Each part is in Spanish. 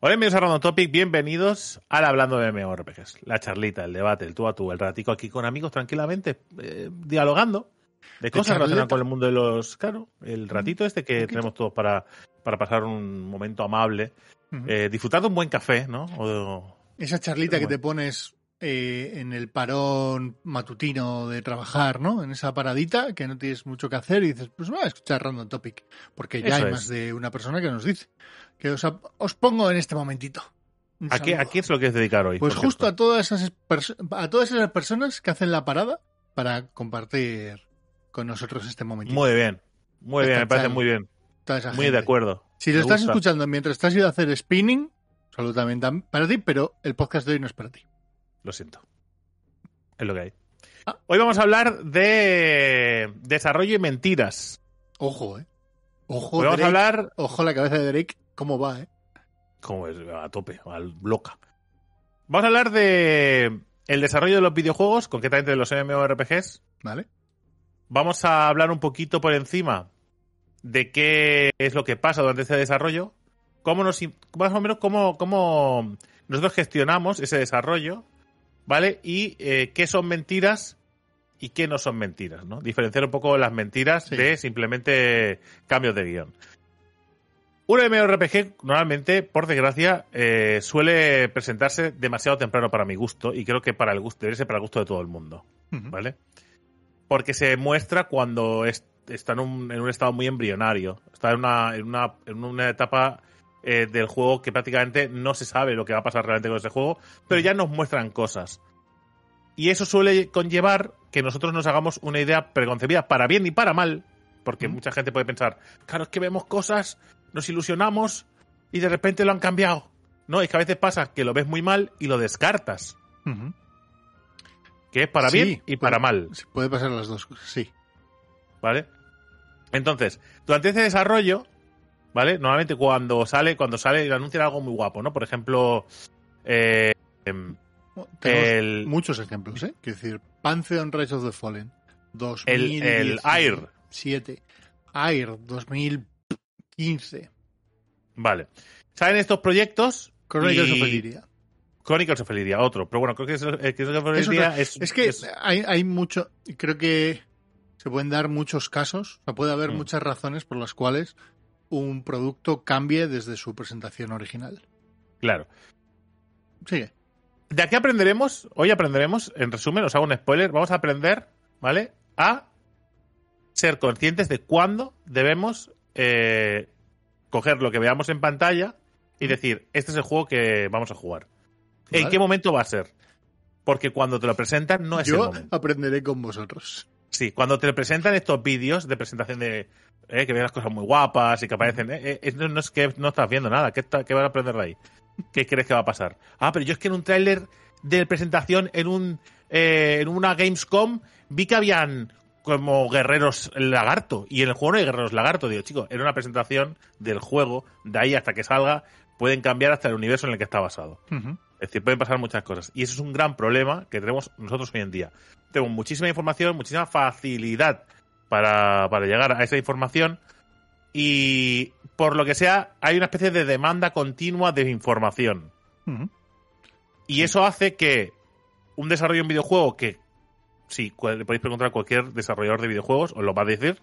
Hola, bienvenidos a Random Topic, bienvenidos al Hablando de MMORPGs, la charlita, el debate, el tú a tú, el ratico aquí con amigos tranquilamente, eh, dialogando de cosas relacionadas con el mundo de los... Claro, el ratito este que tenemos todos para, para pasar un momento amable, eh, disfrutar de un buen café, ¿no? O, Esa charlita que te pones eh, en el parón matutino de trabajar, ¿no? En esa paradita que no tienes mucho que hacer y dices, pues me voy a escuchar Random Topic, porque ya Eso hay es. más de una persona que nos dice que os, os pongo en este momentito. ¿A, qué. ¿A qué es lo que es dedicar hoy? Pues justo a todas esas a todas esas personas que hacen la parada para compartir con nosotros este momentito. Muy bien, muy bien, me parece muy bien, Toda esa muy gente. de acuerdo. Si lo Me estás gusta. escuchando mientras estás ido a hacer spinning, absolutamente tam- para ti, pero el podcast de hoy no es para ti. Lo siento. Es lo que hay. Ah. Hoy vamos a hablar de desarrollo y mentiras. Ojo, eh. Ojo, Hoy vamos a Drake. hablar Ojo la cabeza de Drake, cómo va, eh. como es, a tope, al loca. Vamos a hablar de el desarrollo de los videojuegos, concretamente de los MMORPGs. ¿Vale? Vamos a hablar un poquito por encima de qué es lo que pasa durante ese desarrollo, cómo nos, más o menos cómo, cómo nosotros gestionamos ese desarrollo, ¿vale? Y eh, qué son mentiras y qué no son mentiras, ¿no? Diferenciar un poco las mentiras Sí. de simplemente cambios de guion. Un MMORPG normalmente, por desgracia, eh, suele presentarse demasiado temprano para mi gusto y creo que para el gusto, debe ser para el gusto de todo el mundo. ¿vale? Porque se muestra cuando es- está en un, en un estado muy embrionario, está en una, en una, en una etapa eh, del juego que prácticamente no se sabe lo que va a pasar realmente con ese juego, pero ya nos muestran cosas. Y eso suele conllevar que nosotros nos hagamos una idea preconcebida, para bien y para mal, porque Mm. mucha gente puede pensar, claro, es que vemos cosas, nos ilusionamos y de repente lo han cambiado. No, es que a veces pasa que lo ves muy mal y lo descartas, que es para Sí, bien y para puede- mal. Puede pasar las dos cosas, sí. ¿vale? Entonces, durante ese desarrollo, ¿vale? Normalmente cuando sale, cuando sale, anuncian algo muy guapo, ¿no? Por ejemplo, eh, em, el, muchos ejemplos, ¿eh? Quiero decir, Pantheon Rise of the Fallen. el, el Air, 7. Air 2015. vale. Salen estos proyectos, Chronicles Y- of Elyria. Chronicles of otro, pero bueno, creo que es, eh, Es otro- es, Es que es- hay, hay mucho. Creo que se pueden dar muchos casos. O sea, puede haber Mm. muchas razones por las cuales un producto cambie desde su presentación original. claro. Sigue. De aquí aprenderemos, hoy aprenderemos, en resumen, os hago un spoiler, vamos a aprender, ¿vale? A ser conscientes de cuándo debemos eh, coger lo que veamos en pantalla y decir, este es el juego que vamos a jugar. ¿En qué momento va a ser? Porque cuando te lo presentan no es el Yo momento. aprenderé con vosotros. Sí, cuando te presentan estos vídeos de presentación de eh, que ven las cosas muy guapas y que aparecen, eh, eh, no, es que no estás viendo nada, ¿qué, está- qué vas a aprender de ahí? ¿Qué crees que va a pasar? Ah, pero yo es que en un tráiler de presentación en un eh, en una Gamescom vi que habían como guerreros lagarto y en el juego no hay guerreros lagarto, digo, chicos, era una presentación del juego, de ahí hasta que salga pueden cambiar hasta el universo en el que está basado. Es decir, pueden pasar muchas cosas. Y eso es un gran problema que tenemos nosotros hoy en día. Tenemos muchísima información, muchísima facilidad para, para llegar a esa información. Y por lo que sea, hay una especie de demanda continua de información. Y eso hace que un desarrollo de un videojuego que, sí, cu- le podéis preguntar a cualquier desarrollador de videojuegos, os lo va a decir,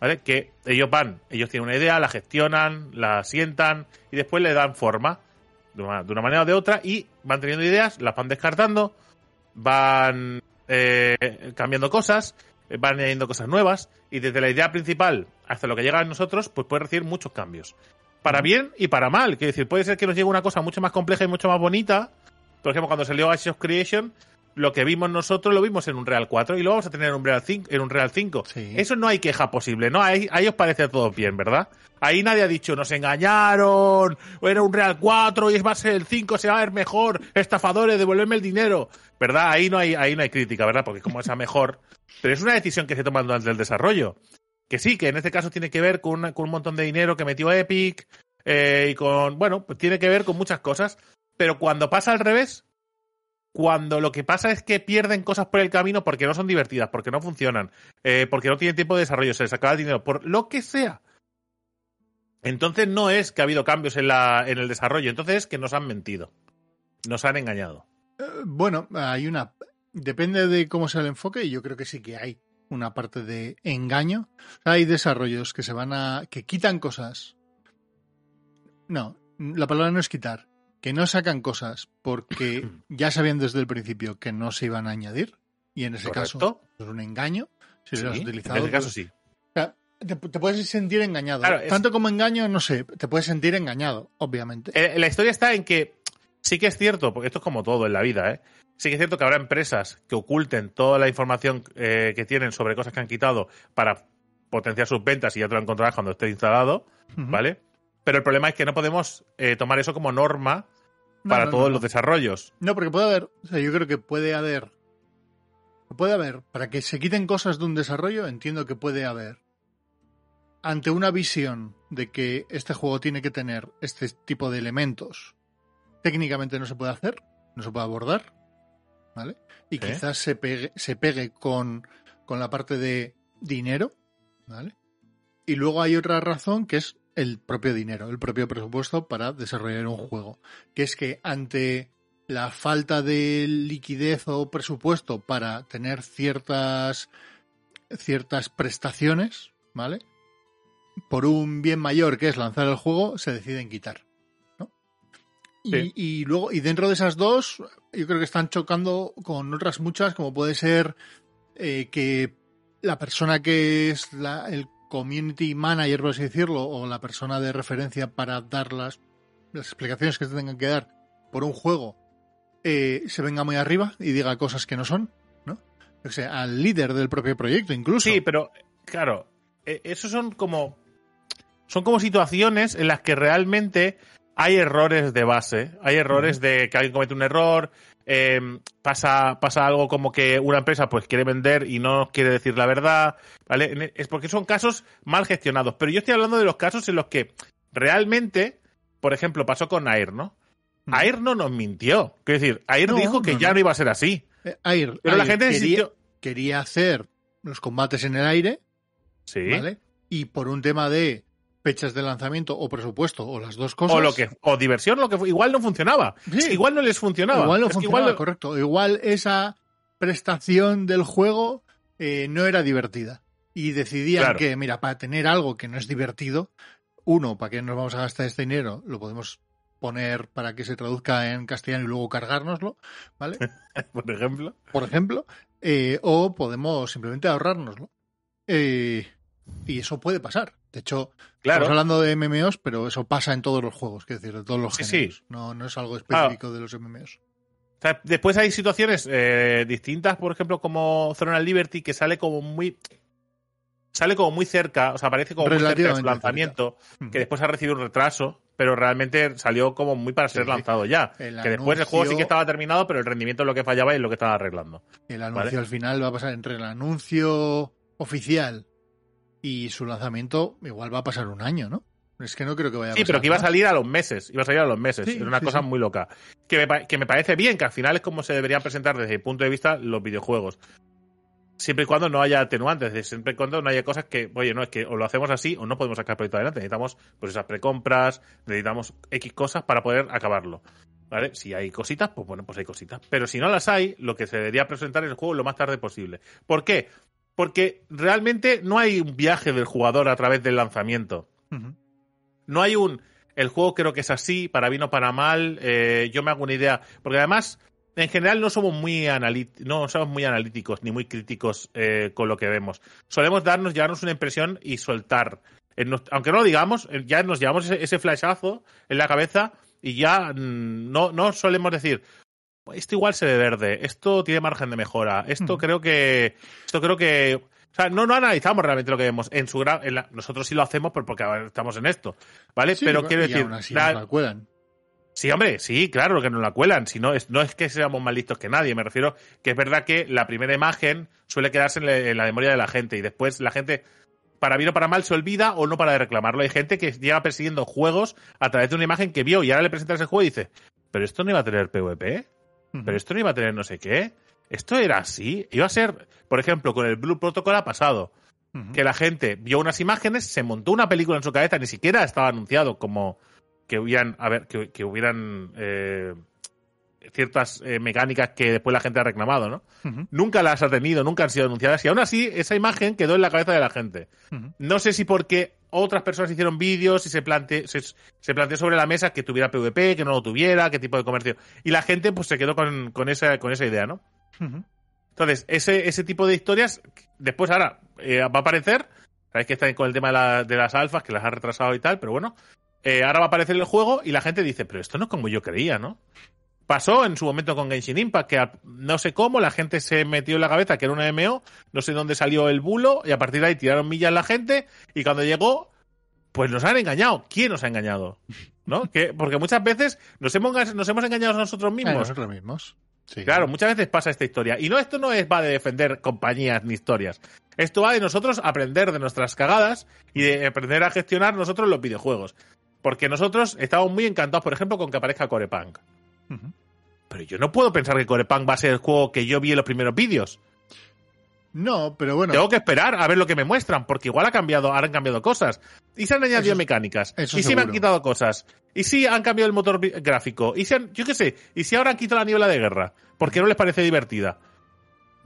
¿vale? Que ellos van, ellos tienen una idea, la gestionan, la sientan y después le dan forma de una, de una manera o de otra y van teniendo ideas, las van descartando, van eh, cambiando cosas, van añadiendo cosas nuevas y desde la idea principal hasta lo que llega a nosotros, pues puede recibir muchos cambios. Para bien y para mal. Quiero decir, puede ser que nos llegue una cosa mucho más compleja y mucho más bonita. Por ejemplo, cuando salió Ashes of Creation, lo que vimos nosotros lo vimos en un Real 4 y lo vamos a tener en un Real 5. En un Real 5. Sí. Eso no hay queja posible, ¿no? Ahí, ahí os parece todo bien, ¿verdad? Ahí nadie ha dicho, nos engañaron, o era un Real 4 y es va a ser el 5, se va a ver mejor, estafadores, devolverme el dinero, ¿verdad? Ahí no hay, ahí no hay crítica, ¿verdad? Porque como esa mejor. Pero es una decisión que se toma durante el desarrollo. Que sí, que en este caso tiene que ver con, una- con un montón de dinero que metió Epic, eh, y con, bueno, pues tiene que ver con muchas cosas. Pero cuando pasa al revés, cuando lo que pasa es que pierden cosas por el camino porque no son divertidas, porque no funcionan, eh, porque no tienen tiempo de desarrollo, se les acaba el dinero, por lo que sea. Entonces no es que ha habido cambios en, la, en el desarrollo, entonces es que nos han mentido. Nos han engañado. Eh, bueno, hay una. Depende de cómo sea el enfoque, y yo creo que sí que hay una parte de engaño. Hay desarrollos que se van a. que quitan cosas. No, la palabra no es quitar. Que no sacan cosas porque ya sabían desde el principio que no se iban a añadir. Y en ese caso es un engaño. Si lo has utilizado. En ese caso sí. Te, puedes sentir engañado. Tanto como engaño, no sé, te puedes sentir engañado, obviamente. Eh, la historia está en que sí que es cierto, porque esto es como todo en la vida, ¿eh? Sí que es cierto que habrá empresas que oculten toda la información eh, que tienen sobre cosas que han quitado para potenciar sus ventas y ya te lo encontrarás cuando esté instalado, ¿vale? Pero el problema es que no podemos eh, tomar eso como norma para todos los desarrollos. No, porque puede haber, o sea, yo creo que puede haber, puede haber, para que se quiten cosas de un desarrollo, entiendo que puede haber, ante una visión de que este juego tiene que tener este tipo de elementos, técnicamente no se puede hacer, no se puede abordar, ¿vale? Y quizás se pegue, se pegue con, con la parte de dinero, ¿vale? Y luego hay otra razón que es el propio dinero, el propio presupuesto para desarrollar un juego. Que es que ante la falta de liquidez o presupuesto para tener ciertas, ciertas prestaciones, ¿vale? Por un bien mayor que es lanzar el juego, se deciden quitar. Y, luego, y dentro de esas dos, yo creo que están chocando con otras muchas, como puede ser eh, que la persona que es la, el community manager, por así decirlo, o la persona de referencia para dar las, las explicaciones que se tengan que dar por un juego, eh, se venga muy arriba y diga cosas que no son, ¿no? O sea, al líder del propio proyecto, incluso. Sí, pero, claro, e, esos son como. Son como situaciones en las que realmente hay errores de base, hay errores de que alguien comete un error, eh, pasa, pasa algo como que una empresa pues quiere vender y no quiere decir la verdad, ¿vale? Es porque son casos mal gestionados. Pero yo estoy hablando de los casos en los que realmente, por ejemplo, pasó con Air, ¿no? Air no nos mintió. Quiero decir, Air dijo que ya no. iba a ser así. Eh, Air, pero la gente quería, quería hacer los combates en el aire, sí. ¿vale? Y por un tema de fechas de lanzamiento o presupuesto o las dos cosas. O lo que o diversión, lo que igual no funcionaba. igual no les funcionaba. Igual no funcionaba, correcto. Igual esa prestación del juego eh, no era divertida. Y decidían que, mira, para tener algo que no es divertido, uno, ¿para qué nos vamos a gastar este dinero? Lo podemos poner para que se traduzca en castellano y luego cargárnoslo, ¿vale? Por ejemplo. Por ejemplo. Eh, o podemos simplemente ahorrárnoslo. Eh, y eso puede pasar. De hecho, estamos hablando de MMOs, pero eso pasa en todos los juegos, es decir, en todos los géneros. No, no es algo específico de los MMOs. después hay situaciones eh, distintas, por ejemplo, como Throne Liberty, que sale como muy. Sale como muy cerca, o sea, parece como muy cerca de su lanzamiento, que después ha recibido un retraso, pero realmente salió como muy para ser lanzado ya. que después el juego sí que estaba terminado, pero el rendimiento es lo que fallaba y es lo que estaba arreglando. El anuncio al final va a pasar entre el anuncio oficial y su lanzamiento igual va a pasar un año, ¿no? Es que no creo que vaya a Sí, pero que iba a salir a los meses. Iba a salir a los meses. es una cosa muy loca. Que me, que me parece bien, que al final es como se deberían presentar desde el punto de vista los videojuegos. Siempre y cuando no haya atenuantes, siempre y cuando no haya cosas que, oye, no, es que o lo hacemos así o no podemos sacar el proyecto adelante. Necesitamos pues esas precompras, necesitamos X cosas para poder acabarlo. ¿Vale? Si hay cositas, pues bueno, pues hay cositas. Pero si no las hay, lo que se debería presentar es el juego lo más tarde posible. ¿Por qué? Porque realmente no hay un viaje del jugador a través del lanzamiento. No hay un. El juego creo que es así, para bien o para mal. Eh, yo me hago una idea. Porque además, en general, no somos muy, no somos muy analíticos ni muy críticos eh, con lo que vemos. Solemos darnos, llevarnos una impresión y soltar. aunque no lo digamos, eh, ya nos llevamos ese, ese flashazo en la cabeza y ya mm, no, no solemos decir, esto igual se ve verde, esto tiene margen de mejora, esto creo que, esto creo que, o sea, no, no analizamos realmente lo que vemos en su nosotros sí lo hacemos porque estamos en esto, ¿vale? Pero quiero decir, la, cuelan. Sí, hombre, sí, claro, que nos la cuelan. Si no, es, no es que seamos más listos que nadie. Me refiero que es verdad que la primera imagen suele quedarse en, la memoria de la gente y después la gente, para bien o para mal, se olvida o no para de reclamarlo. Hay gente que lleva persiguiendo juegos a través de una imagen que vio y ahora le presentas el juego y dice, pero esto no iba a tener PvP pero esto no iba a tener no sé qué. Esto era así. Iba a ser, por ejemplo, con el Blue Protocol ha pasado. Que la gente vio unas imágenes, se montó una película en su cabeza, ni siquiera estaba anunciado como que hubieran, a ver, que, que hubieran eh, ciertas eh, mecánicas que después la gente ha reclamado, ¿no? Nunca las ha tenido, nunca han sido anunciadas y aún así esa imagen quedó en la cabeza de la gente. No sé si porque otras personas hicieron vídeos y se, plante, se, se planteó sobre la mesa que tuviera PvP, que no lo tuviera, qué tipo de comercio. Y la gente pues se quedó con, con esa, con esa idea, ¿no? Entonces, ese, ese tipo de historias, después ahora eh, va a aparecer. Sabéis que está con el tema de, la- de las alfas, que las ha retrasado y tal, pero bueno. eh, ahora va a aparecer el juego y la gente dice, pero esto no es como yo creía, ¿no? Pasó en su momento con Genshin Impact, que a- no sé cómo la gente se metió en la cabeza que era una MMO, no sé dónde salió el bulo, y a partir de ahí tiraron millas la gente, y cuando llegó, pues nos han engañado. ¿Quién nos ha engañado? ¿No? Que, porque muchas veces nos hemos, nos hemos engañado a nosotros Ah, mismos. nosotros mismos. Sí. Claro, muchas veces pasa esta historia. Y no, esto no es va de defender compañías ni historias. Esto va de nosotros aprender de nuestras cagadas y de aprender a gestionar nosotros los videojuegos. Porque nosotros estamos muy encantados, por ejemplo, con que aparezca Corepunk. Pero yo no puedo pensar que Corepunk va a ser el juego que yo vi en los primeros vídeos. No, pero bueno. Tengo que esperar a ver lo que me muestran, porque igual ha cambiado, ahora han cambiado cosas. Y se han añadido Eso- mecánicas. eso y si me han quitado cosas. Y si han cambiado el motor gráfico. Y si han, yo qué sé, y si ahora han quitado la niebla de guerra, porque no les parece divertida.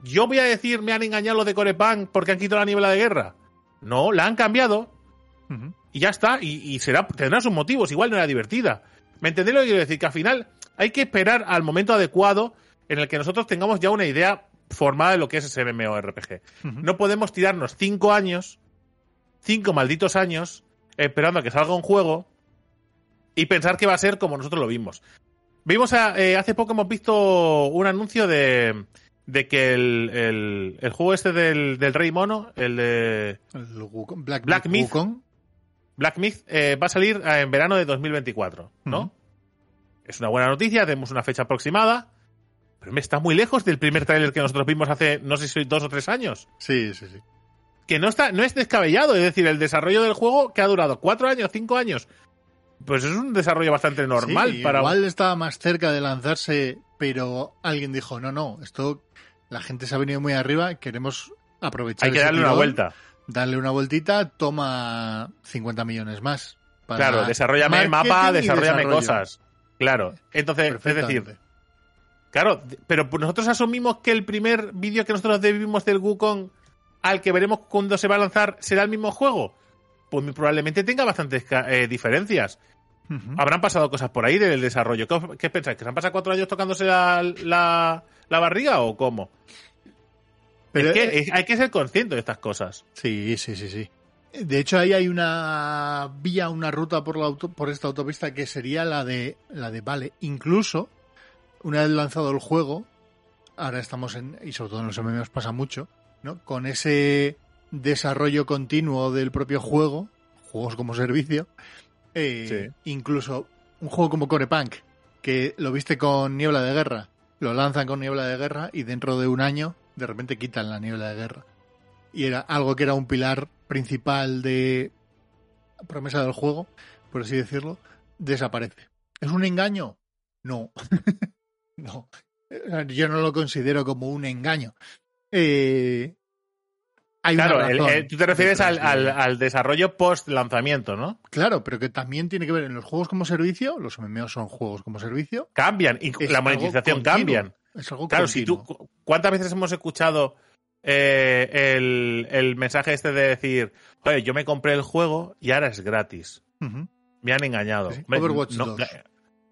Yo voy a decir, me han engañado los de Corepunk porque han quitado la niebla de guerra. No, la han cambiado y ya está. Y, y será, tendrá sus motivos, igual no era divertida. ¿Me entendéis lo que quiero decir? Que al final hay que esperar al momento adecuado en el que nosotros tengamos ya una idea formada de lo que es ese MMORPG. No podemos tirarnos cinco años, cinco malditos años, esperando a que salga un juego y pensar que va a ser como nosotros lo vimos. Vimos a- eh, hace poco hemos visto un anuncio de, de que el, el- el juego este del, del Rey Mono, el de El Wukong- Black, Black Myth. Black Myth, eh, va a salir eh, en verano de 2024, ¿no? Es una buena noticia, tenemos una fecha aproximada, pero me está muy lejos del primer tráiler que nosotros vimos hace, no sé si dos o tres años. Sí, sí, sí. que no está, no es descabellado, es decir, el desarrollo del juego que ha durado cuatro años, cinco años, pues es un desarrollo bastante normal Sí, para Igual estaba más cerca de lanzarse, pero alguien dijo, no, no, esto la gente se ha venido muy arriba, queremos aprovechar hay que darle una vuelta. Darle una vueltita, toma 50 millones más. para Claro, desarrollame mapa, desarrollame desarrollo. cosas. Claro, entonces, es decir, claro, pero nosotros asumimos que el primer vídeo que nosotros vimos del Wukong al que veremos cuando se va a lanzar será el mismo juego. Pues probablemente tenga bastantes eh, diferencias. Habrán pasado cosas por ahí del desarrollo. ¿Qué, qué pensáis? ¿Que se han pasado cuatro años tocándose la, la, la barriga o cómo? Pero, es que eh, hay que ser consciente de estas cosas. Sí, sí, sí, sí. De hecho, ahí hay una vía, una ruta por, la auto- por esta autopista que sería la de, la de Vale. Incluso, una vez lanzado el juego, ahora estamos en, y sobre todo en los MMOs pasa mucho, ¿no? Con ese desarrollo continuo del propio juego, juegos como servicio, eh, incluso un juego como Corepunk, que lo viste con Niebla de Guerra, lo lanzan con Niebla de Guerra y dentro de un año de repente quitan la Niebla de Guerra. Y era algo que era un pilar principal de promesa del juego, por así decirlo, desaparece. ¿Es un engaño? No. no. Yo no lo considero como un engaño. Eh, hay Claro, el- el- tú te refieres al, al- al desarrollo post lanzamiento, ¿no? Claro, pero que también tiene que ver en los juegos como servicio, los MMO son juegos como servicio. Cambian, y es la monetización continuo, cambian. Es algo Claro, si tú, ¿cuántas veces hemos escuchado eh, el, el mensaje este de decir, oye, yo me compré el juego y ahora es gratis? Me han engañado. Sí, Overwatch no, 2.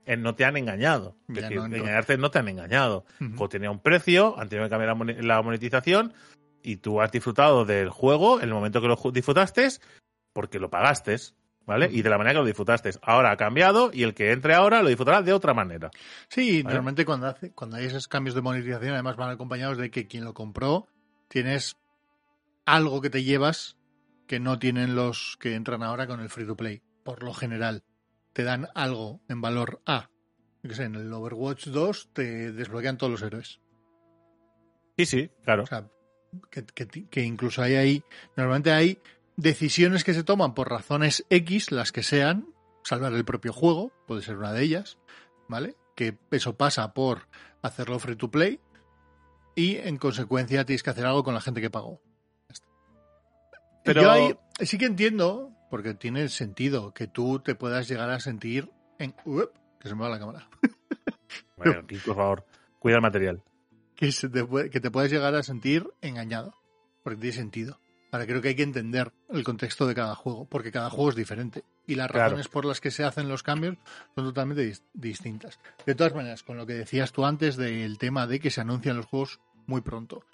eh, no te han engañado. Es decir, no, no. engañarte no te han engañado. El juego tenía un precio, han tenido que cambiar la mone- la monetización y tú has disfrutado del juego en el momento que lo disfrutaste porque lo pagaste, ¿vale? Y de la manera que lo disfrutaste. Ahora ha cambiado y el que entre ahora lo disfrutará de otra manera. Sí, ¿Vale? normalmente cuando, hace, cuando hay esos cambios de monetización, además van acompañados de que quien lo compró tienes algo que te llevas que no tienen los que entran ahora con el free to play. Por lo general, te dan algo en valor A. Sé, en el Overwatch 2 te desbloquean todos los héroes. Sí, sí, claro. O sea, que, que- que incluso hay ahí, normalmente hay decisiones que se toman por razones X, las que sean, salvar el propio juego, puede ser una de ellas, ¿vale? Que eso pasa por hacerlo free to play y en consecuencia tienes que hacer algo con la gente que pagó. Pero Yo ahí sí que entiendo, porque tiene sentido que tú te puedas llegar a sentir en... Uep, que se me va la cámara. Bueno, aquí, por favor, cuida el material. Que, se te, puede- que te puedes llegar a sentir engañado, porque tiene sentido. Ahora creo que hay que entender el contexto de cada juego, porque cada juego es diferente y las Claro. razones por las que se hacen los cambios son totalmente dis- distintas. De todas maneras, con lo que decías tú antes del tema de que se anuncian los juegos muy pronto.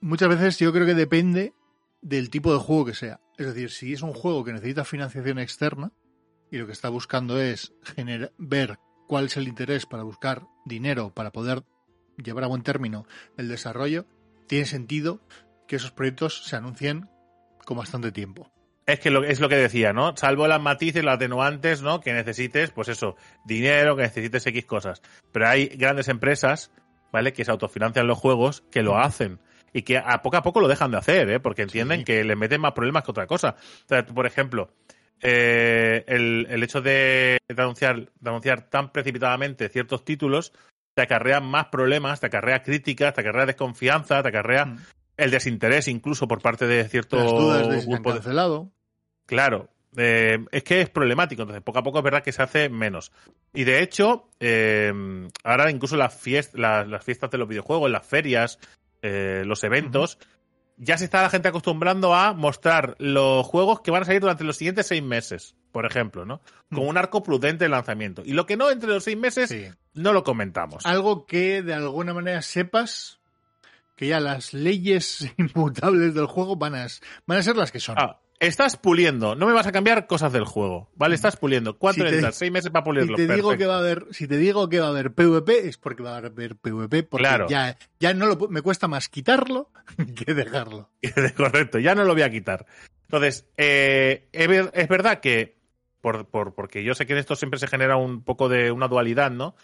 Muchas veces yo creo que depende del tipo de juego que sea. Es decir, si es un juego que necesita financiación externa y lo que está buscando es ver cuál es el interés para buscar dinero para poder llevar a buen término el desarrollo, tiene sentido que esos proyectos se anuncien con bastante tiempo. Es que lo, es lo que decía, ¿no? Salvo las matices, las atenuantes, ¿no? Que necesites, pues eso, dinero, que necesites X cosas. Pero hay grandes empresas, ¿vale? Que se autofinancian los juegos, que lo hacen. Y que a poco a poco lo dejan de hacer, ¿eh? Porque entienden Sí. que les meten más problemas que otra cosa. O sea, por ejemplo, eh, el, el hecho de, de anunciar, de anunciar tan precipitadamente ciertos títulos te acarrea más problemas, te acarrea críticas, te acarrea desconfianza, te acarrea Mm. el desinterés incluso por parte de ciertos grupos de-. Claro, eh, es que es problemático, entonces poco a poco es verdad que se hace menos. Y de hecho, eh, ahora incluso las, fiest- las, las fiestas de los videojuegos, las ferias, eh, los eventos, ya se está la gente acostumbrando a mostrar los juegos que van a salir durante los siguientes seis meses, por ejemplo, ¿no? Con Mm. un arco prudente de lanzamiento. Y lo que no entre los seis meses, Sí. no lo comentamos. Algo que de alguna manera sepas que ya las leyes inmutables del juego van a, van a ser las que son. Ah, estás puliendo, no me vas a cambiar cosas del juego, ¿vale? Estás puliendo. ¿Cuánto Si? Seis meses para si pulirlo. te digo que va a haber, si te digo que va a haber PvP es porque va a haber PvP, porque Claro. ya, ya no lo me cuesta más quitarlo que dejarlo. Correcto, ya no lo voy a quitar. Entonces, eh, es verdad que, por, por- porque yo sé que en esto siempre se genera un poco de una dualidad, ¿no?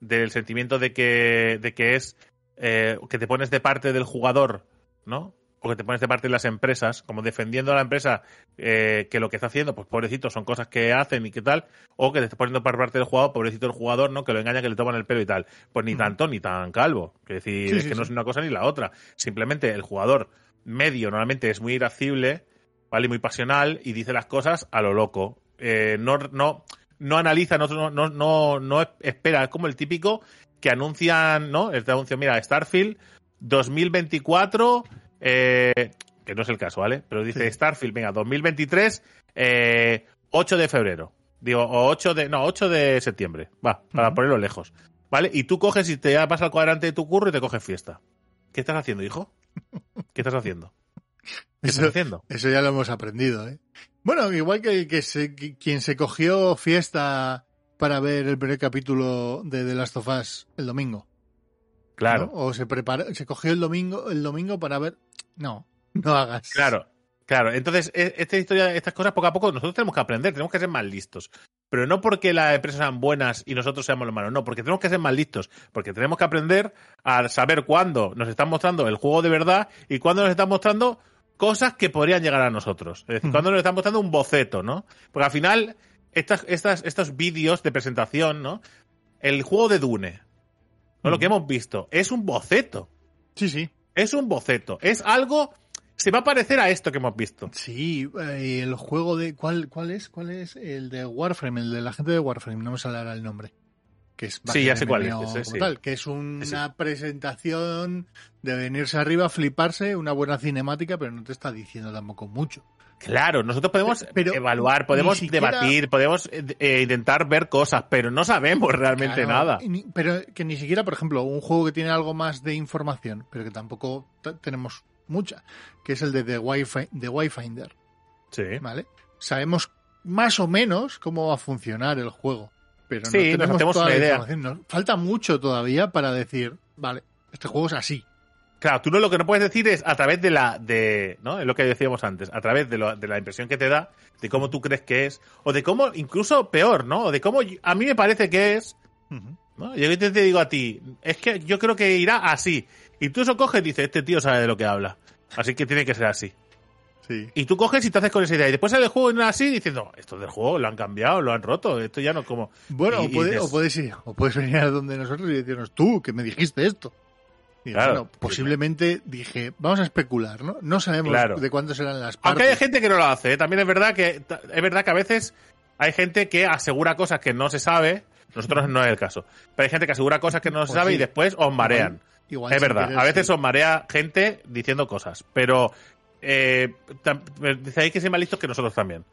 Del sentimiento de que, de que es eh, que te pones de parte del jugador, ¿no? O que te pones de parte de las empresas, como defendiendo a la empresa eh, que lo que está haciendo, pues pobrecito, son cosas que hacen y qué tal, o que te estás poniendo por parte del jugador, pobrecito el jugador, ¿no? Que lo engaña, que le toman el pelo y tal. Pues ni tanto ni tan calvo. Es decir, Sí, es sí, que no es una cosa ni la otra. Simplemente el jugador medio normalmente es muy irascible, ¿vale? Y muy pasional y dice las cosas a lo loco. Eh, no, no, no analiza, no, no, no, no, no espera. Es como el típico que anuncian, ¿no? Este anuncio, mira, Starfield 2024, eh, que no es el caso, ¿vale? Pero dice Sí. Starfield, venga, 2023, eh, 8 de febrero. Digo, o 8 de, no, 8 de septiembre. Va, para ponerlo lejos. ¿Vale? Y tú coges y te vas al cuadrante de tu curro y te coges fiesta. ¿Qué estás haciendo, hijo? ¿Qué estás haciendo? ¿Qué estás Eso, haciendo? eso ya lo hemos aprendido, ¿eh? Bueno, igual que, que se- que quien se cogió fiesta para ver el primer capítulo de The Last of Us el domingo. Claro. ¿no? O se preparó, se cogió el domingo, el domingo para ver. No, no hagas. Claro, claro. Entonces, e- esta historia, estas cosas poco a poco nosotros tenemos que aprender, tenemos que ser más listos. Pero no porque las empresas sean buenas y nosotros seamos los malos, no, porque tenemos que ser más listos, porque tenemos que aprender a saber cuándo nos están mostrando el juego de verdad y cuándo nos están mostrando cosas que podrían llegar a nosotros. Es decir, Ujú. cuándo nos están mostrando un boceto, ¿no? Porque al final, estas, estas, estos vídeos de presentación, ¿no? El juego de Dune, ¿no? lo que hemos visto, es un boceto. Sí, sí. Es un boceto. Es algo. Se va a parecer a esto que hemos visto. Sí, eh, el juego de. ¿cuál, ¿Cuál es? ¿Cuál es? El de Warframe, el de la gente de Warframe, no me sale ahora el nombre. Que es Sí, ya sé cuál dices, sí, que es una sí. presentación de venirse arriba, fliparse, una buena cinemática, pero no te está diciendo tampoco mucho. Claro, nosotros podemos Pero evaluar, podemos siquiera- debatir, podemos eh, eh, intentar ver cosas, pero no sabemos realmente Claro, nada. ni- pero que ni siquiera, por ejemplo, un juego que tiene algo más de información, pero que tampoco tenemos mucha, que es el de The Wi-Fi, The Wi-Finder, Sí. ¿vale? Sabemos más o menos cómo va a funcionar el juego, pero Sí, no tenemos toda la idea. información. Nos falta mucho todavía para decir, vale, este juego es así. Claro, tú no, lo que no puedes decir es a través de la. de ¿no? Es lo que decíamos antes, a través de, lo- de la impresión que te da, de cómo tú crees que es, o de cómo, incluso peor, ¿no? O de cómo a mí me parece que es. ¿no? Yo te, te digo a ti, es que yo creo que irá así. Y tú eso coges y dices, este tío sabe de lo que habla. Así que tiene que ser así. Sí. Y tú coges y te haces con esa idea. Y después sale el juego y no es así diciendo, esto del juego lo han cambiado, lo han roto, esto ya no es como. Bueno, Y- o, y puede- dices- o puedes ir, o puedes venir a donde nosotros y decirnos, tú, que me dijiste esto. Y Claro. bueno, posiblemente dije, vamos a especular, ¿no? No sabemos Claro. de cuántos serán las Aunque hay partes. gente que no lo hace, ¿eh? también es verdad que es verdad que a veces hay gente que asegura cosas que no se sabe. Nosotros no es el caso. Pero hay gente que asegura cosas que no se Pues sabe sí. y después os marean. Igual es verdad. querer, A veces sí. os marea gente diciendo cosas. Pero eh, decís que ser más listos que nosotros también.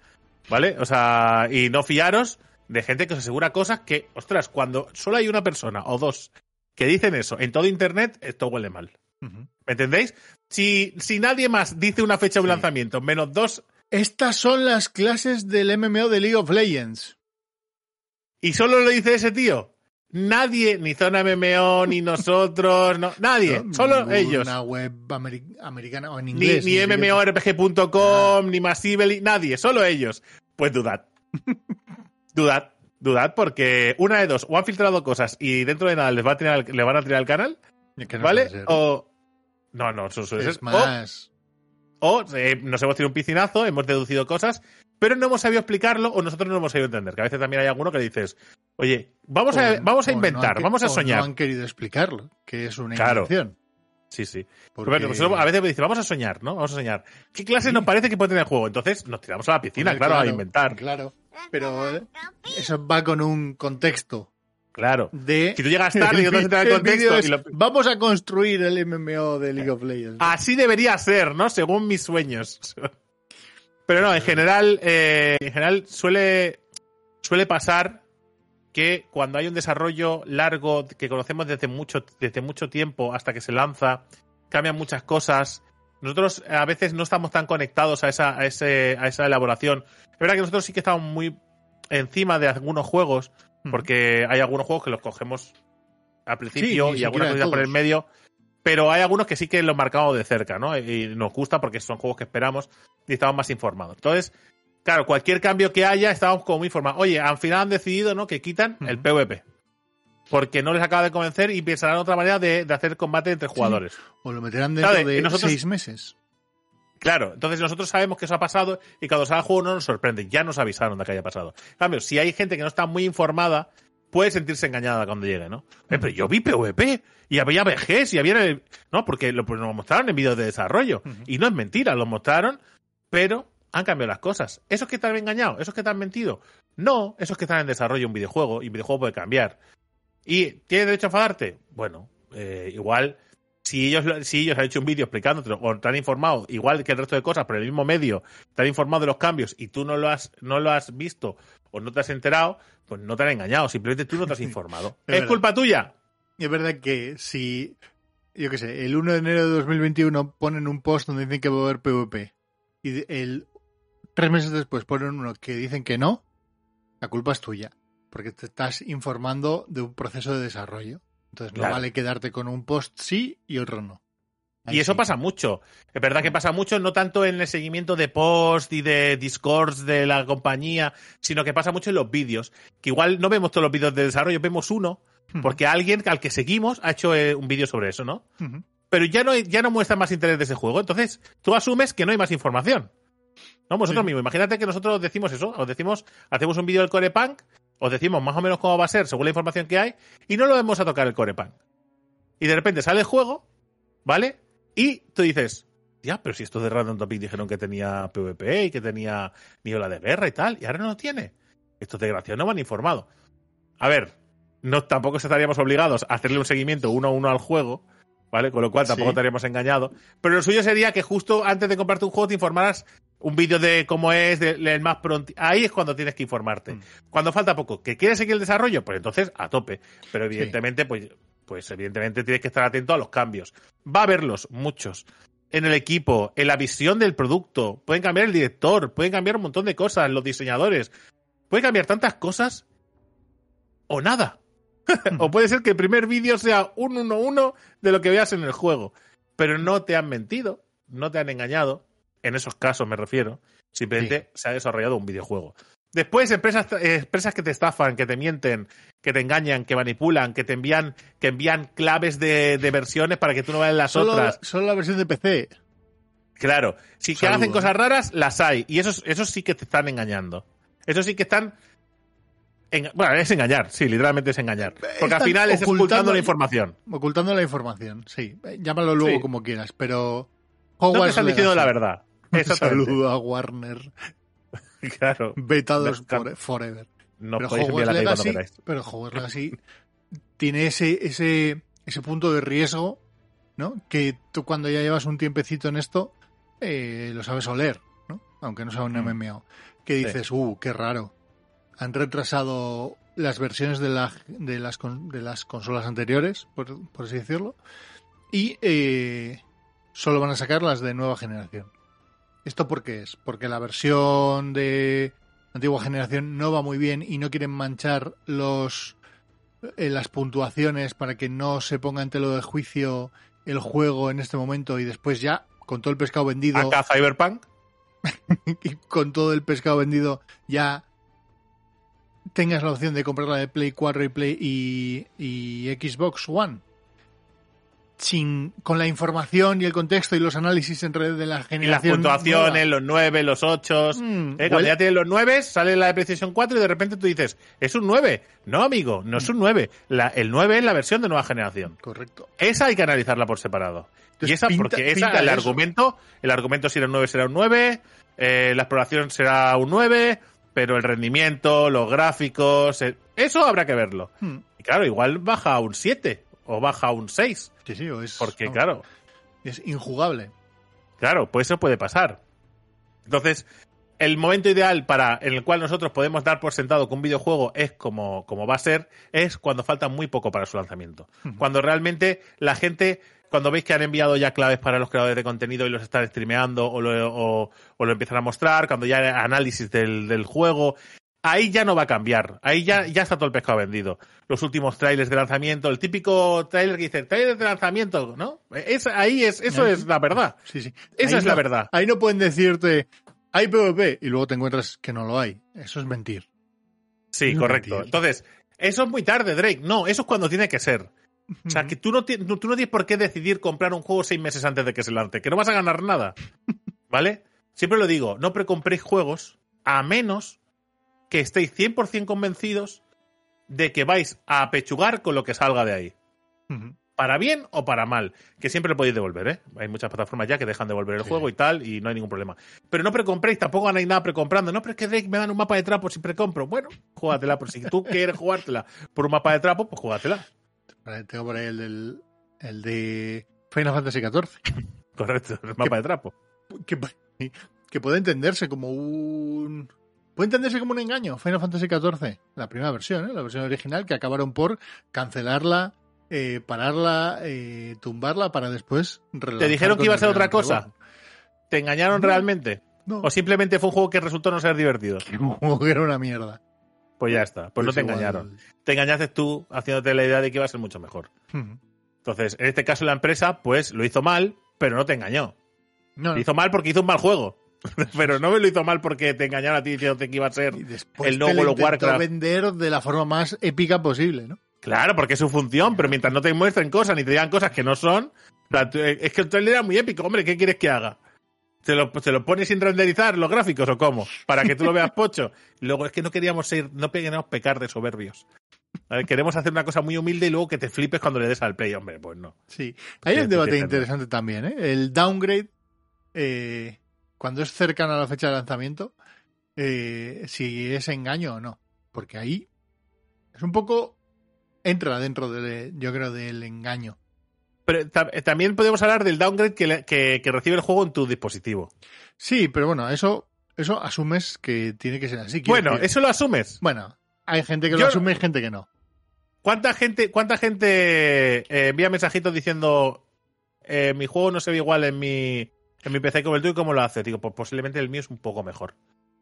¿Vale? O sea, y no fiaros de gente que os asegura cosas que, ostras, cuando solo hay una persona o dos que dicen eso en todo internet, esto huele mal. ¿Me entendéis? Si, si nadie más dice una fecha de Sí. lanzamiento, menos dos, Estas son las clases del MMO de League of Legends. y solo lo dice ese tío, nadie, ni Zona MMO, ni nosotros, no, nadie, ¿no? solo ellos. web ameri- americana o en Ni, inglés. ni. MMORPG.com, ni Massively, nadie, solo ellos. Pues dudad. dudad, dudad, porque una de dos, o han filtrado cosas y dentro de nada les, va a tirar, le van a tirar al canal, no ¿vale? O. No, no, eso suele es ser. Más. O eh, nos hemos tirado un piscinazo, hemos deducido cosas, pero no hemos sabido explicarlo o nosotros no hemos sabido entender. Que a veces también hay alguno que dices, oye, vamos a, vamos a no inventar, han vamos a soñar. No han querido explicarlo, que es una Claro. invención. Sí, sí. Porque- nosotros a veces me dice, vamos a soñar, ¿no? Vamos a soñar. ¿Qué clase Sí. nos parece que puede tener el juego? Entonces nos tiramos a la piscina, Joder, claro, a inventar. Claro, pero eh, eso va con un contexto Claro. de... Si tú llegas tarde y no te El contexto es, y lo- Vamos a construir el MMO de League of Legends. Así debería ser, ¿no? Según mis sueños. Pero no, en general, eh, en general suele, suele pasar que cuando hay un desarrollo largo que conocemos desde mucho, desde mucho tiempo hasta que se lanza, cambian muchas cosas. Nosotros a veces no estamos tan conectados a esa, a ese, a esa elaboración. Es verdad que nosotros sí que estamos muy encima de algunos juegos, porque hay algunos juegos que los cogemos al principio ni y algunas cosas por el medio, pero hay algunos que sí que los marcamos de cerca, ¿no? Y nos gusta porque son juegos que esperamos y estamos más informados. Entonces, claro, cualquier cambio que haya, estamos como muy informados. Oye, al final han decidido, ¿no? Que quitan el. PvP. Porque no les acaba de convencer y pensarán otra manera de, de hacer combate entre jugadores. O lo meterán dentro de nosotros- seis meses. Claro, entonces nosotros sabemos que eso ha pasado y cuando sale el juego no nos sorprende. Ya nos avisaron de que haya pasado. En cambio, si hay gente que no está muy informada, puede sentirse engañada cuando llegue, ¿no? Eh, pero yo vi PvP y había VGs y había... No, porque lo, pues nos mostraron en vídeos de desarrollo. Y no es mentira, lo mostraron, pero han cambiado las cosas. ¿Esos que te han engañado? ¿Esos que te han mentido? No, esos que están en desarrollo un videojuego y un videojuego puede cambiar. ¿Y tienes derecho a enfadarte? Bueno, eh, igual si ellos, lo- si ellos han hecho un vídeo explicándote o te han informado, igual que el resto de cosas, por el mismo medio, te han informado de los cambios y tú no lo has, no lo has visto o no te has enterado, pues no te han engañado, simplemente tú no te has informado. Es ¿Es culpa tuya? Y es verdad que si, yo qué sé, el 1 de enero de 2021 ponen un post donde dicen que va a haber PvP y el tres meses después ponen uno que dicen que no, la culpa es tuya, porque te estás informando de un proceso de desarrollo. Entonces no Claro. vale quedarte con un post sí y otro no. Ahí Y eso sí. pasa mucho. Es verdad que pasa mucho, no tanto en el seguimiento de post y de discords de la compañía, sino que pasa mucho en los vídeos. Que igual no vemos todos los vídeos de desarrollo, vemos uno, porque alguien al que seguimos ha hecho eh, un vídeo sobre eso, ¿no? Pero ya no, ya no muestra más interés de ese juego. Entonces, tú asumes que no hay más información. No, vosotros Sí. mismos. Imagínate que nosotros decimos eso. Os decimos, hacemos un vídeo del Core Punk, os decimos más o menos cómo va a ser según la información que hay, y no lo vamos a tocar el Core Punk. Y de repente sale el juego, ¿vale? Y tú dices, ya, pero si estos de Random Topic dijeron que tenía PvP y que tenía niebla de guerra y tal, y ahora no lo tiene. Estos desgraciados no me han informado. A ver, no tampoco estaríamos obligados a hacerle un seguimiento uno a uno al juego, ¿vale? Con lo cual tampoco Sí. estaríamos engañados. Pero lo suyo sería que justo antes de comprarte un juego te informaras un vídeo de cómo es, de, el más pronto. Ahí es cuando tienes que informarte. Mm. Cuando falta poco, que quieres seguir el desarrollo, pues entonces a tope. Pero evidentemente, pues, pues evidentemente tienes que estar atento a los cambios. Va a haberlos, muchos. En el equipo, en la visión del producto, pueden cambiar el director, pueden cambiar un montón de cosas, los diseñadores. Pueden cambiar tantas cosas o nada. o puede ser que el primer vídeo sea un 1-1 de lo que veas en el juego. Pero no te han mentido, no te han engañado. En esos casos me refiero. Simplemente se ha desarrollado un videojuego. Después, empresas, empresas que te estafan, que te mienten, que te engañan, que manipulan, que te envían, que envían claves de, de versiones para que tú no veas las Solo, otras. solo la versión de PC. Claro, si que hacen ¿eh? cosas raras, las hay. Y esos, esos sí que te están engañando. Esos sí que están bueno, es engañar, sí, literalmente es engañar. Porque al Están final es ocultando- la información. Ocultando la información, sí. Llámalo luego Sí. como quieras, pero. No te Hogwarts están diciendo la verdad. Saludo a Warner. Claro. Vetados por- forever. Nos pero podéis Hogwarts Legacy, pero Hogwarts Legacy tiene ese, ese, ese punto de riesgo, ¿no? Que tú cuando ya llevas un tiempecito en esto, eh, lo sabes oler, ¿no? Aunque no sea un Mm. MMO. Que dices, uh, qué raro. Han retrasado las versiones de, la, de, las, de las consolas anteriores, por, por así decirlo, y eh, solo van a sacar las de nueva generación. ¿Esto por qué es? Porque la versión de antigua generación no va muy bien y no quieren manchar los eh, las puntuaciones para que no se ponga en telo de juicio el juego en este momento y después ya con todo el pescado vendido Acá Cyberpunk. y con todo el pescado vendido ya tengas la opción de comprar la de Play 4 y Play y, y Xbox One sin con la información y el contexto y los análisis entre de la Y las generación puntuaciones, nueva. los 9, los 8. Mm, Eh, cuando ya tienes los 9, sale la de PlayStation 4 y de repente tú dices, es un 9. No, amigo, no es un 9. La- el 9 es la versión de nueva generación. correcto Esa hay que analizarla por separado. Entonces, y esa, pinta- porque esa, el eso. argumento, el argumento si era un 9 será un 9, eh, la exploración será un 9, pero el rendimiento, los gráficos, eh, eso habrá que verlo. Mm, Y claro, igual baja a un 7 o baja un 6, sí, sí, o es, porque claro, es injugable Claro, pues eso puede pasar. Entonces, el momento ideal para en el cual nosotros podemos dar por sentado que un videojuego es como, como va a ser, es cuando falta muy poco para su lanzamiento. Cuando realmente la gente, cuando veis que han enviado ya claves para los creadores de contenido y los están streameando o lo, o- o lo empiezan a mostrar, cuando ya hay análisis del, del juego, ahí ya no va a cambiar. Ahí ya, ya está todo el pescado vendido. Los últimos trailers de lanzamiento, el típico trailer que dice, trailer de lanzamiento, ¿no? Es, ahí es, eso Ahí- es la verdad. sí sí Esa Ahí es la verdad. ahí no pueden decirte hay PvP y luego te encuentras que no lo hay eso es mentir Sí, No correcto. mentir. Entonces, eso es muy tarde, Drake. No, eso es cuando tiene que ser. O sea, que tú no, tú no tienes por qué decidir comprar un juego seis meses antes de que se lance, que no vas a ganar nada. ¿Vale? Siempre lo digo, no precompréis juegos a menos que estéis 100% convencidos de que vais a apechugar con lo que salga de ahí. Para bien o para mal. Que siempre lo podéis devolver, ¿eh? Hay muchas plataformas ya que dejan devolver el Sí. juego y tal, y no hay ningún problema. Pero no precompréis, tampoco ganáis nada precomprando. No, pero es que Drake me dan un mapa de trapo si precompro. Bueno, júgatela. Por si tú quieres jugártela por un mapa de trapo, pues júgatela. Tengo por ahí el del el de Final Fantasy XIV Correcto, el mapa de trapo. que, que puede entenderse como un puede entenderse como un engaño Final Fantasy XIV la primera versión ¿eh? la versión original que acabaron por cancelarla eh, pararla eh, tumbarla para después ¿Te dijeron que iba a ser otra cosa? ¿Te engañaron No. realmente? no ¿O simplemente fue un juego que resultó no ser divertido? como que era una mierda Pues ya está, pues, no te igual- engañaron. Te engañaste tú haciéndote la idea de que iba a ser mucho mejor. Ujú. Entonces, en este caso la empresa, pues lo hizo mal, pero no te engañó. no, Lo hizo mal porque hizo un mal juego. pero no me lo hizo mal porque te engañaron a ti diciéndote que iba a ser y después el nuevo World Warcraft. vender de la forma más épica posible ¿no? Claro, porque es su función, pero mientras no te muestren cosas ni te digan cosas que no son, tú- es que el trailer era muy épico, hombre, ¿qué quieres que haga? ¿Te lo, ¿Te lo pones sin renderizar los gráficos o cómo? Para que tú lo veas pocho. Luego es que no queríamos ser, no queríamos pecar de soberbios. A ver, queremos hacer una cosa muy humilde y luego que te flipes cuando le des al play, hombre, pues no. Sí, hay un debate interesante también, ¿eh? El downgrade, eh, cuando es cercano a la fecha de lanzamiento, eh, si es engaño o no. Porque ahí es un poco. entra dentro, de, yo creo, del engaño. Pero ta- también podemos hablar del downgrade que, le- que, que recibe el juego en tu dispositivo. Sí, pero bueno, eso, eso asumes que tiene que ser así. Bueno, decir. eso lo asumes. Bueno, hay gente que Yo lo asume y gente que no. ¿Cuánta gente, cuánta gente eh, envía mensajitos diciendo eh, mi juego no se ve igual en mi, en mi PC como el tuyo y cómo lo hace? Digo, pues posiblemente el mío es un poco mejor.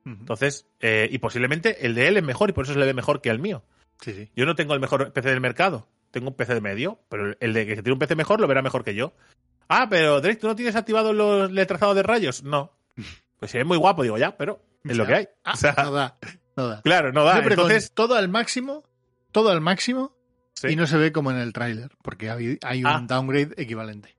Entonces, eh, y posiblemente el de él es mejor y por eso se le ve mejor que el mío. Sí, sí. Yo no tengo el mejor PC del mercado. Tengo un PC de medio, pero el de que tiene un PC mejor lo verá mejor que yo. Ah, pero Drake, ¿tú no tienes activados los el trazado de rayos? No. Pues es muy guapo, digo ya, pero es lo que hay. Ah, O sea, no da, no da. claro, no da. Entonces, todo al máximo, todo al máximo, sí. y no se ve como en el tráiler, porque hay, hay un Ah. downgrade equivalente.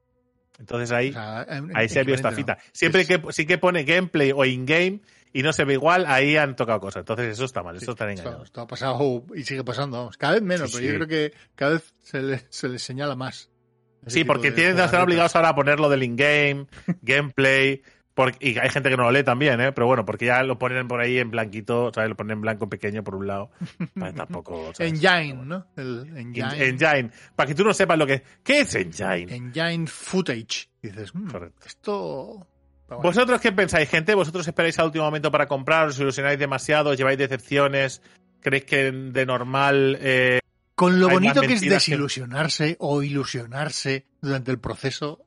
Entonces ahí, O sea, en- ahí se vio esta cita. Siempre Es- que sí que pone gameplay o in-game y no se ve igual, ahí han tocado cosas. Entonces eso está mal, eso está engañado. esto ha pasado y sigue pasando, vamos. Cada vez menos, Sí, pero yo creo que cada vez se les se les señala más. Sí, porque de tienen que estar obligados ahora a poner lo del in-game, gameplay, porque, y hay gente que no lo lee también, ¿eh? Pero bueno, porque ya lo ponen por ahí en blanquito, ¿sabes? Lo ponen en blanco pequeño por un lado. Tampoco, ¿sabes? Engine, ¿no? El En- engine. Engine. Para que tú no sepas lo que ¿Qué es Engine? Engine footage. Dices, mm, Correcto. esto. Bueno, ¿Vosotros qué pensáis, gente? ¿Vosotros esperáis al último momento para comprar? ¿Os ilusionáis demasiado? ¿Os lleváis decepciones? ¿Creéis que de normal eh, Con lo bonito que es que- desilusionarse o ilusionarse durante el proceso.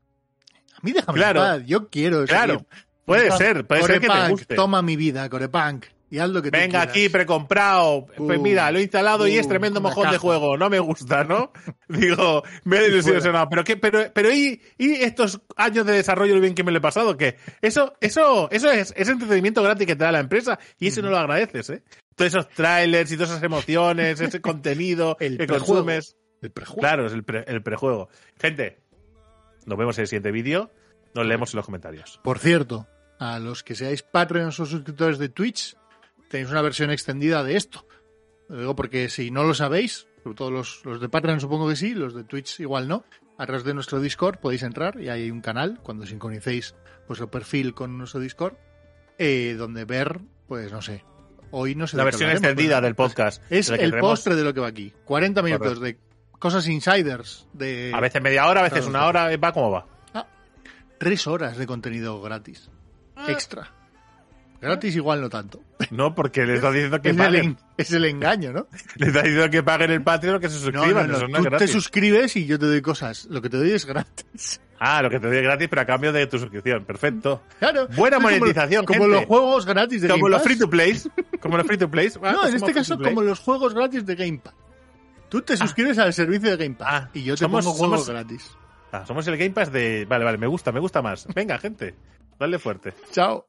A mí déjame Claro. paz, yo quiero Claro, seguir. puede ser, puede ser que te guste. Toma mi vida, Corepunk. Y haz lo que Venga aquí, precomprado. Pues Uh, mira, lo he instalado y es uh, tremendo mojón de juego. No me gusta, ¿no? Digo, me he Y desilusionado. Pero qué, pero, pero ¿y, y estos años de desarrollo lo bien que me lo he pasado? Que eso, eso, eso es, es entretenimiento gratis que te da la empresa y eso no lo agradeces, ¿eh? Todos esos trailers y todas esas emociones, ese contenido El que prejuego. consumes. El prejuego. Claro, es el, pre- el prejuego. Gente, nos vemos en el siguiente vídeo. Nos leemos en los comentarios. Por cierto, a los que seáis Patreons o suscriptores de Twitch, tenéis una versión extendida de esto. Lo digo porque si no lo sabéis, sobre todo los, los de Patreon supongo que sí, los de Twitch igual no, a través de nuestro Discord podéis entrar y hay un canal, cuando sincronicéis vuestro perfil con nuestro Discord, eh, donde ver, pues no sé, hoy no sé La versión extendida del podcast. Es de el postre de lo que va aquí. 40 minutos de cosas insiders, de A veces media hora, a veces una hora. Va como va. tres horas de contenido gratis. Extra. Gratis igual no tanto. No, porque le estás diciendo que Es el, paguen. en- es el engaño, ¿no? Le estás diciendo que paguen el Patreon que se suscriban. no, no. Eso no Tú es te suscribes y yo te doy cosas. Lo que te doy es gratis. Ah, lo que te doy es gratis, pero a cambio de tu suscripción. Perfecto. Claro. Buena como- monetización, Como, los juegos gratis de Como Game los Pass. free to plays. Como los free to plays. Ah, No, pues en este caso como los juegos gratis de Game Pass. Tú te suscribes al servicio de Game Pass Ah, y yo te somos- pongo juegos somos- gratis. Ah, somos el Game Pass de. Vale, vale, me gusta, me gusta más. Venga, gente. Dale fuerte. Chao.